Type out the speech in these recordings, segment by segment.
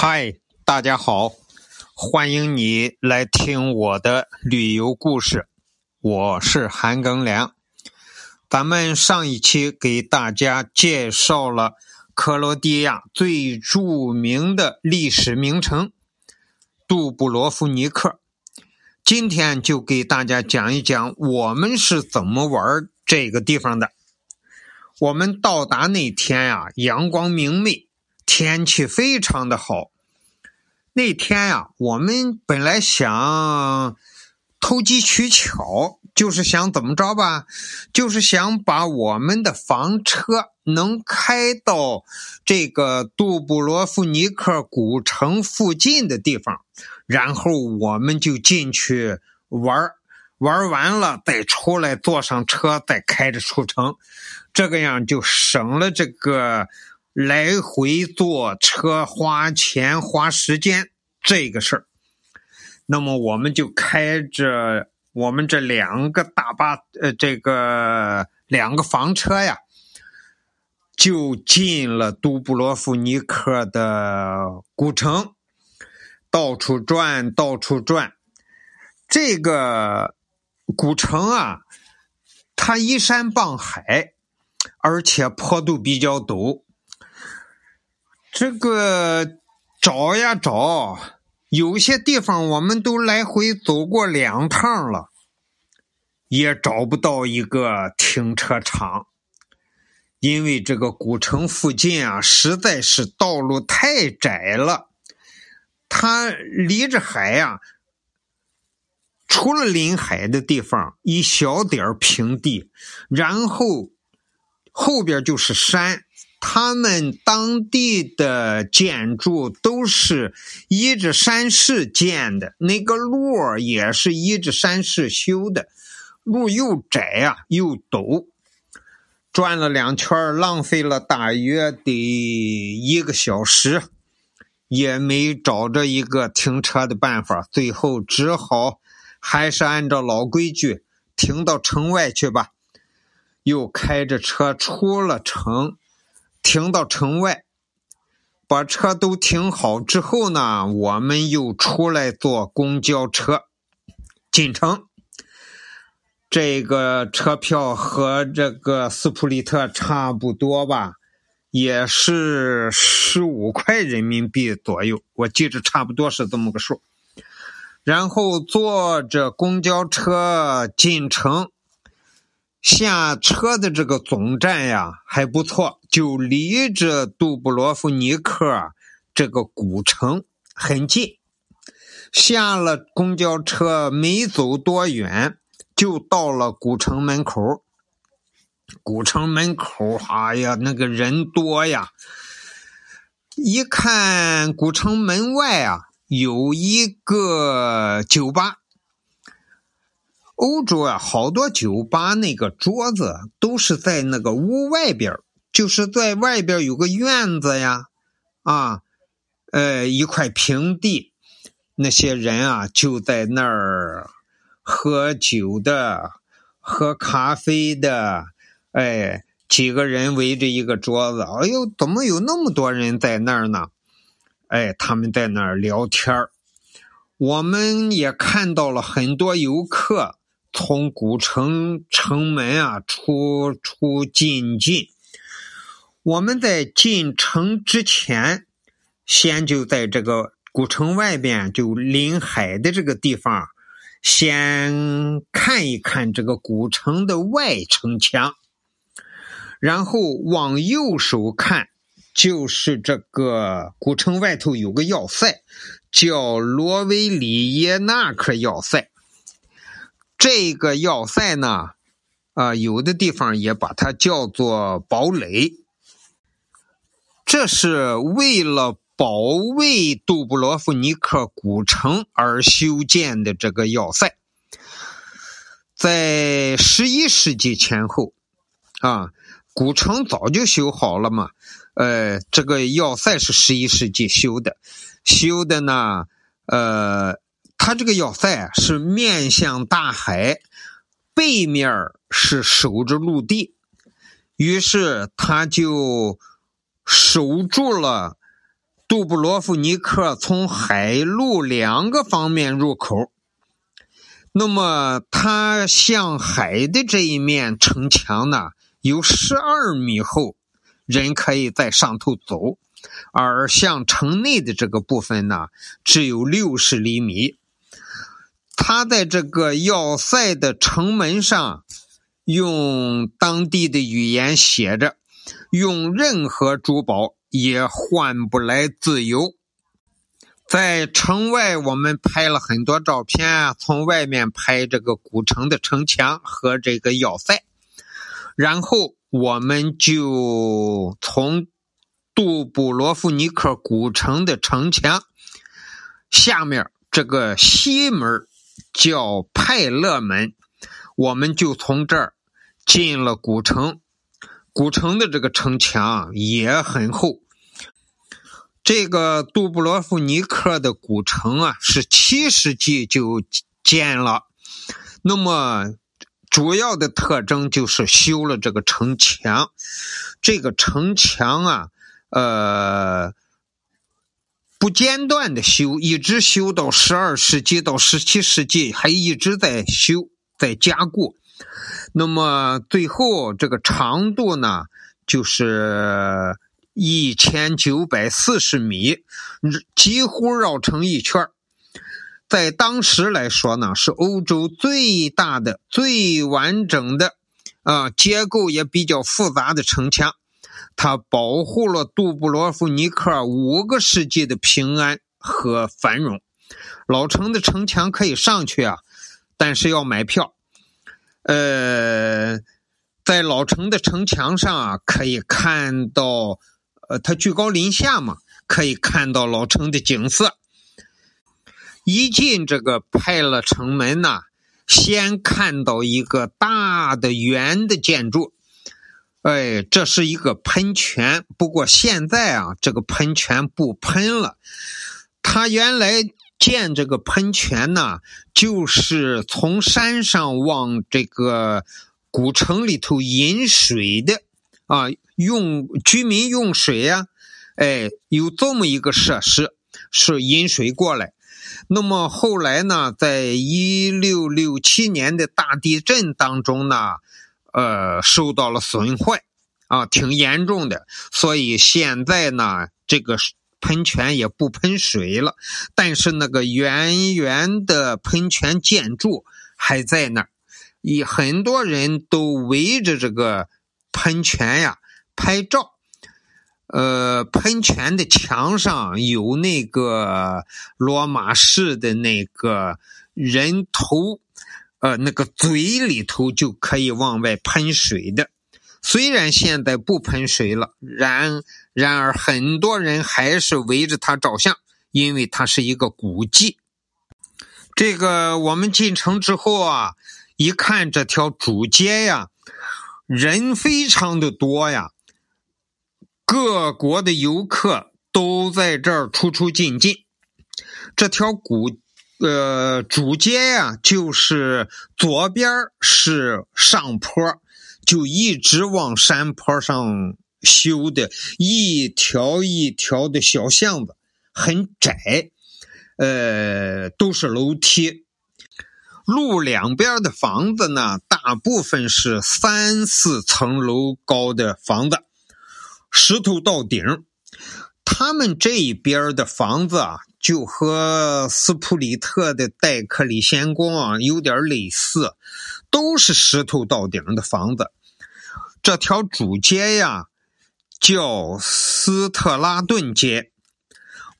嗨，大家好，欢迎你来听我的旅游故事。我是韩庚良。咱们上一期给大家介绍了克罗地亚最著名的历史名城杜布罗夫尼克，今天就给大家讲一讲我们是怎么玩这个地方的。我们到达那天呀，阳光明媚。天气非常的好，那天呀，我们本来想投机取巧，就是想怎么着吧，就是想把我们的房车能开到这个杜布罗夫尼克古城附近的地方，然后我们就进去玩玩完了再出来，坐上车再开着出城，这个样就省了这个。来回坐车花钱花时间这个事儿，那么我们就开着我们这两个大巴，呃，这个两个房车呀，就进了杜布罗夫尼克的古城，到处转，到处转。这个古城啊，它依山傍海，而且坡度比较陡。这个找呀找，有些地方我们都来回走过两趟了，也找不到一个停车场，因为这个古城附近啊，实在是道路太窄了，它离着海呀，除了临海的地方一小点平地，然后后边就是山。他们当地的建筑都是依着山势建的，那个路也是依着山势修的，路又窄呀又陡，转了两圈，浪费了大约得一个小时，也没找着一个停车的办法，最后只好还是按照老规矩停到城外去吧，又开着车出了城。停到城外，把车都停好之后呢，我们又出来坐公交车进城。这个车票和这个斯普利特差不多吧，也是十五块人民币左右，我记着差不多是这么个数。然后坐着公交车进城。下车的这个总站呀还不错，就离着杜布罗夫尼克这个古城很近。下了公交车没走多远，就到了古城门口。古城门口，哎呀，那个人多呀！一看古城门外啊，有一个酒吧。欧洲啊，好多酒吧那个桌子都是在那个屋外边就是在外边有个院子呀，啊，呃，一块平地，那些人啊就在那儿喝酒的，喝咖啡的，哎，几个人围着一个桌子，哎呦，怎么有那么多人在那儿呢？哎，他们在那儿聊天我们也看到了很多游客。从古城城门啊出出进进，我们在进城之前，先就在这个古城外边，就临海的这个地方，先看一看这个古城的外城墙，然后往右手看，就是这个古城外头有个要塞，叫罗维里耶纳克要塞。这个要塞呢，啊，有的地方也把它叫做堡垒。这是为了保卫杜布罗夫尼克古城而修建的这个要塞。在十一世纪前后，啊，古城早就修好了嘛。呃，这个要塞是十一世纪修的，修的呢，呃。它这个要塞是面向大海，背面是守着陆地，于是他就守住了杜布罗夫尼克从海陆两个方面入口。那么，它向海的这一面城墙呢，有十二米厚，人可以在上头走；而向城内的这个部分呢，只有六十厘米。他在这个要塞的城门上，用当地的语言写着：“用任何珠宝。”也换不来自由。在城外，我们拍了很多照片，从外面拍这个古城的城墙和这个要塞，然后我们就从杜布罗夫尼克古城的城墙下面这个西门叫派勒门，我们就从这儿进了古城。古城的这个城墙也很厚。这个杜布罗夫尼克的古城啊，是七世纪就建了。那么主要的特征就是修了这个城墙。这个城墙啊，呃，不间断的修，一直修到十二世纪到十七世纪，还一直在修，在加固。那么最后这个长度呢，就是一千九百四十米，几乎绕成一圈在当时来说呢，是欧洲最大的、最完整的，啊，结构也比较复杂的城墙。它保护了杜布罗夫尼克五个世纪的平安和繁荣。老城的城墙可以上去啊，但是要买票。呃，在老城的城墙上啊，可以看到，呃，它居高临下嘛，可以看到老城的景色。一进这个派勒城门呐，先看到一个大的圆的建筑，哎，这是一个喷泉。不过现在啊，这个喷泉不喷了，他原来。建这个喷泉呢，就是从山上往这个古城里头引水的啊，用居民用水呀，哎，有这么一个设施是引水过来。那么后来呢，在一六六七年的大地震当中呢，呃，受到了损坏啊，挺严重的。所以现在呢，这个。喷泉也不喷水了，但是那个圆圆的喷泉建筑还在那儿，一很多人都围着这个喷泉呀拍照。呃，喷泉的墙上有那个罗马式的那个人头，呃，那个嘴里头就可以往外喷水的。虽然现在不喷水了，然然而很多人还是围着它照相，因为它是一个古迹。这个我们进城之后啊，一看这条主街呀，人非常的多呀，各国的游客都在这儿出出进进。这条古呃主街呀，就是左边是上坡。就一直往山坡上修的一条一条的小巷子，很窄，呃，都是楼梯。路两边的房子呢，大部分是三四层楼高的房子，石头到顶。他们这一边的房子啊，就和斯普里特的戴克里先宫啊有点类似，都是石头到顶的房子。这条主街呀，叫斯特拉顿街。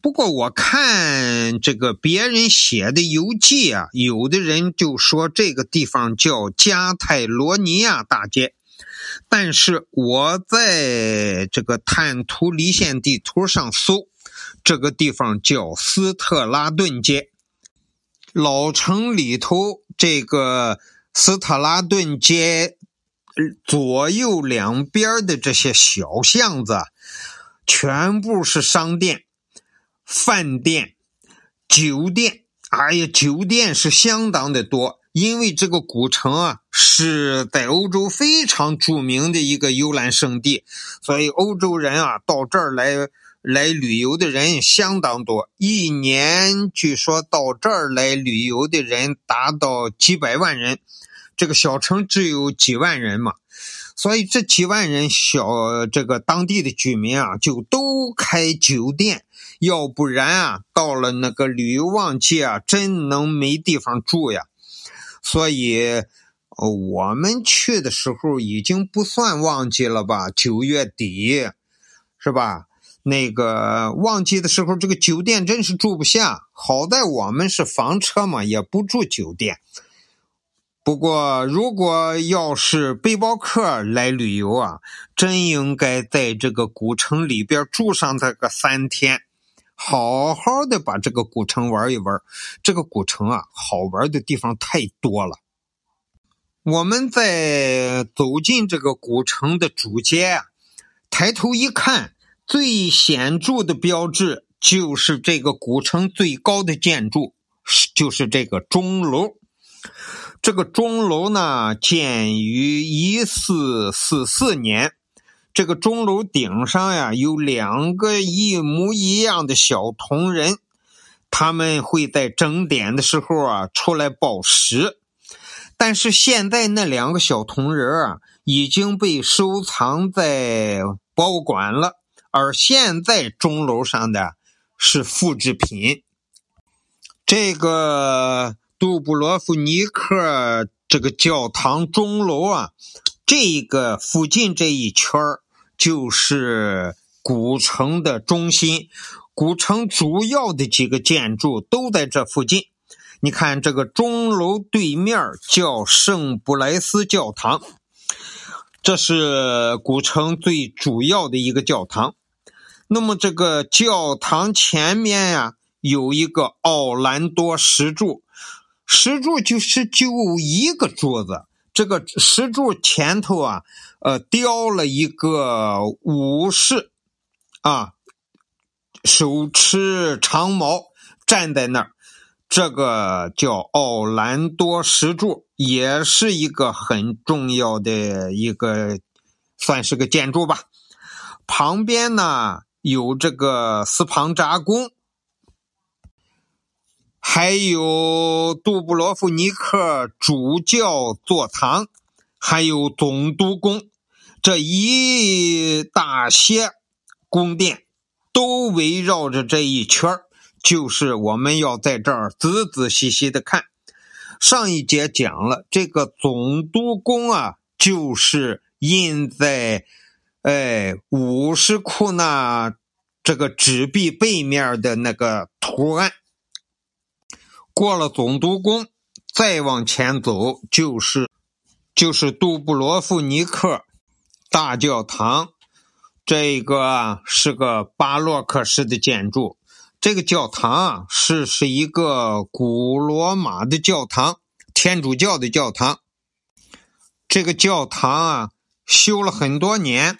不过我看这个别人写的游记啊，有的人就说这个地方叫加泰罗尼亚大街。但是我在这个探图离线地图上搜，这个地方叫斯特拉顿街。老城里头这个斯特拉顿街。左右两边的这些小巷子，全部是商店、饭店、酒店。哎呀，酒店是相当的多，因为这个古城啊是在欧洲非常著名的一个游览胜地，所以欧洲人啊到这儿来来旅游的人相当多，一年据说到这儿来旅游的人达到几百万人。这个小城只有几万人嘛，所以这几万人小这个当地的居民啊，就都开酒店，要不然啊，到了那个旅游旺季啊，真能没地方住呀。所以。我们去的时候已经不算旺季了吧？九月底，是吧？那个旺季的时候，这个酒店真是住不下。好在我们是房车嘛，也不住酒店。不过，如果要是背包客来旅游啊，真应该在这个古城里边住上这个三天，好好的把这个古城玩一玩。这个古城啊，好玩的地方太多了。我们在走进这个古城的主街，抬头一看，最显著的标志就是这个古城最高的建筑，就是这个钟楼。这个钟楼呢，建于一四四四年。这个钟楼顶上呀，有两个一模一样的小铜人，他们会在整点的时候啊，出来报时。但是现在那两个小铜人啊，已经被收藏在博物馆了。而现在钟楼上的是复制品。这个杜布罗夫尼克这个教堂钟楼啊，这个附近这一圈就是古城的中心，古城主要的几个建筑都在这附近。你看，这个钟楼对面叫圣布莱斯教堂，这是古城最主要的一个教堂。那么，这个教堂前面呀，有一个奥兰多石柱，石柱就是就一个柱子。这个石柱前头啊，呃，雕了一个武士，啊，手持长矛站在那儿。这个叫奥兰多石柱，也是一个很重要的一个，算是个建筑吧。旁边呢有这个斯庞扎宫，还有杜布罗夫尼克主教座堂，还有总督宫，这一大些宫殿都围绕着这一圈。就是我们要在这儿仔仔细细的看。上一节讲了这个总督宫啊，就是印在哎五十库那这个纸币背面的那个图案。过了总督宫，再往前走就是就是杜布罗夫尼克大教堂，这个是个巴洛克式的建筑。这个教堂啊，是是一个古罗马的教堂，天主教的教堂。这个教堂啊，修了很多年，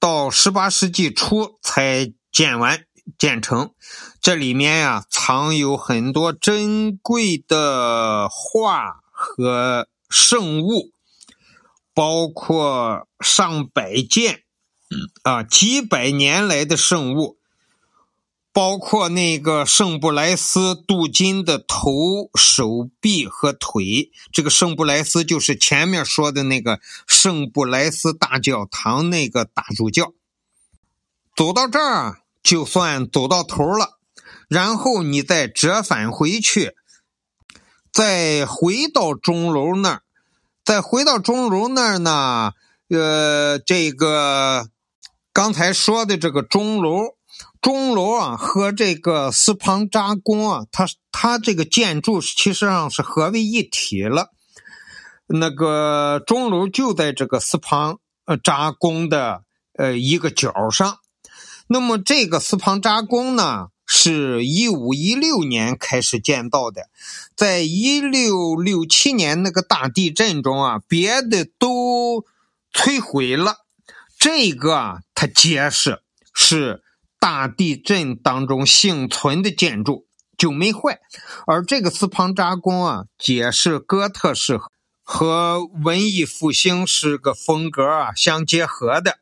到十八世纪初才建完建成。这里面呀，藏有很多珍贵的画和圣物，包括上百件，啊，几百年来的圣物。包括那个圣布莱斯镀金的头、手臂和腿。这个圣布莱斯就是前面说的那个圣布莱斯大教堂那个大主教。走到这儿就算走到头了，然后你再折返回去，再回到钟楼那儿，再回到钟楼那儿呢？呃，这个刚才说的这个钟楼。钟楼啊，和这个斯庞扎宫啊，它它这个建筑其实上是合为一体了。那个钟楼就在这个斯庞呃扎宫的呃一个角上。那么这个斯庞扎宫呢，是一五一六年开始建造的，在一六六七年那个大地震中啊，别的都摧毁了，这个啊，它结实是。大地震当中幸存的建筑就没坏，而这个斯庞扎宫啊，解释哥特式和文艺复兴是个风格啊相结合的。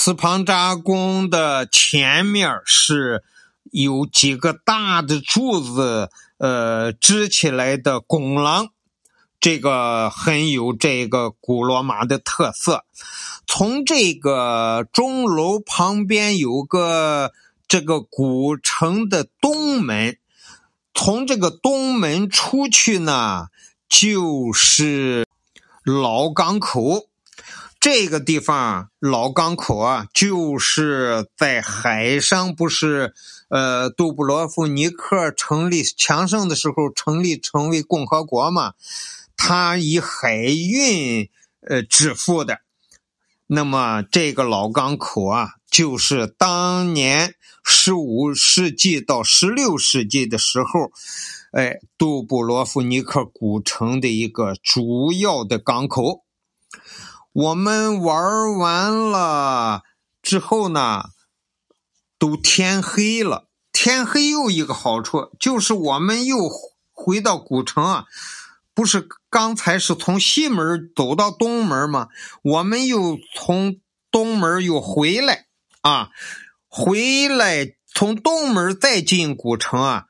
斯庞扎宫的前面是有几个大的柱子，呃，支起来的拱廊，这个很有这个古罗马的特色。从这个钟楼旁边有个这个古城的东门，从这个东门出去呢，就是老港口。这个地方老港口啊，就是在海上，不是呃，杜布罗夫尼克成立强盛的时候成立成为共和国嘛，他以海运呃致富的。那么这个老港口啊，就是当年十五世纪到十六世纪的时候，哎，杜布罗夫尼克古城的一个主要的港口。我们玩完了之后呢，都天黑了。天黑又一个好处就是，我们又回到古城啊，不是刚才是从西门走到东门吗？我们又从东门又回来啊，回来从东门再进古城啊，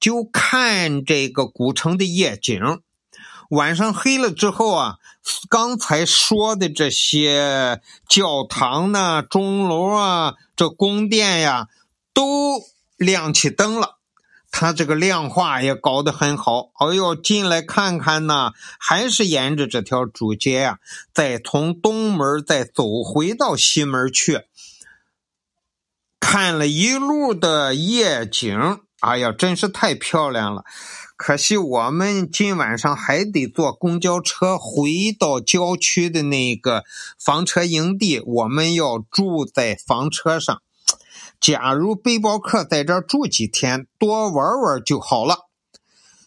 就看这个古城的夜景。晚上黑了之后啊。刚才说的这些教堂呢、钟楼啊、这宫殿呀，都亮起灯了。它这个亮化也搞得很好。哦哟，进来看看呢，还是沿着这条主街呀，再从东门再走回到西门去，看了一路的夜景。哎呀，真是太漂亮了！可惜我们今晚上还得坐公交车回到郊区的那个房车营地，我们要住在房车上。假如背包客在这儿住几天，多玩玩就好了。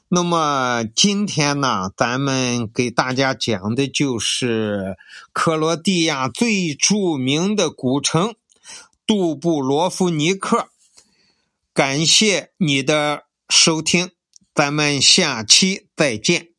那么今天呢，咱们给大家讲的就是克罗地亚最著名的古城杜布罗夫尼克。感谢你的收听，咱们下期再见。